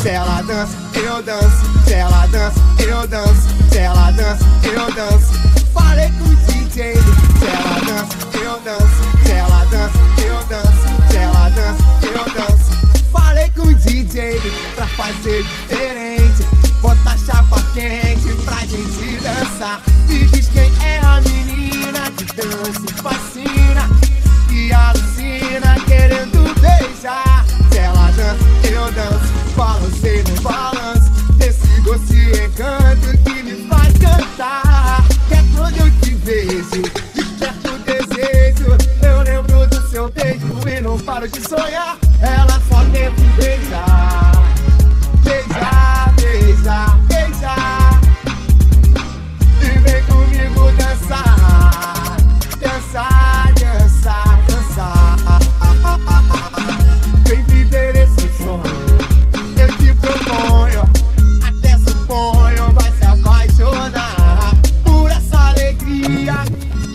se ela dança, eu danço, se ela dança, eu danço, se ela dança, eu danço. Falei com o DJ, se ela dança, eu danço, se ela dança, eu danço, se ela dança, eu danço. Falei com o DJ pra fazer fala.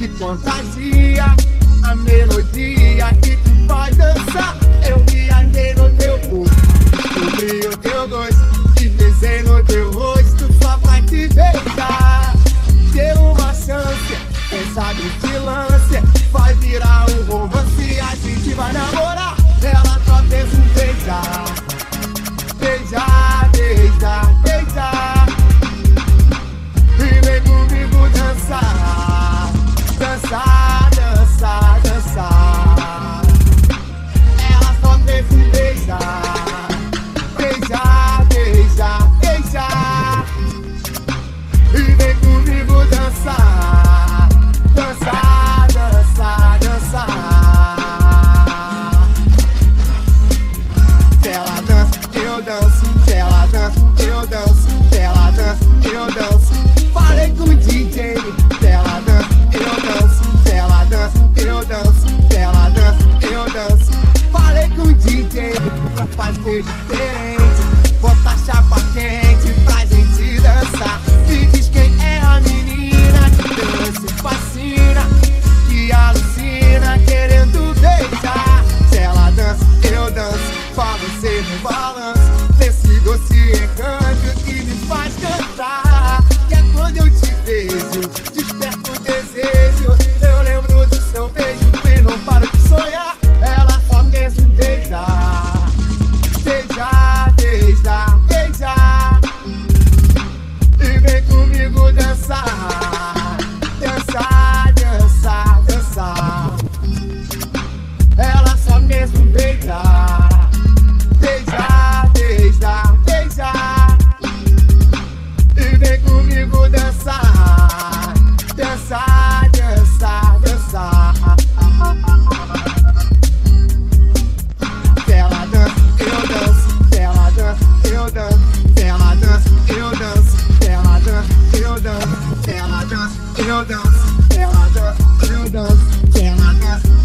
Que contagia a melodia que te faz dançar. Eu viajei no teu corpo, descobri o teu gosto, te desenhei no teu rosto só pra te beijar. Deu uma chance, quem sabe danço, que ela dança, eu danço, Tela ela dança, eu danço. Falei com o DJ, Tela ela dança, eu danço, Tela ela dança, eu danço, Tela ela dança, eu danço. Falei com o DJ pra fazer diferente, bota chapa quente pra gente dançar. Me diz quem é a menina que dança, fascina, que alucina querendo beijar. Se ela dança, eu danço, pra você no balão. Girl, don't care.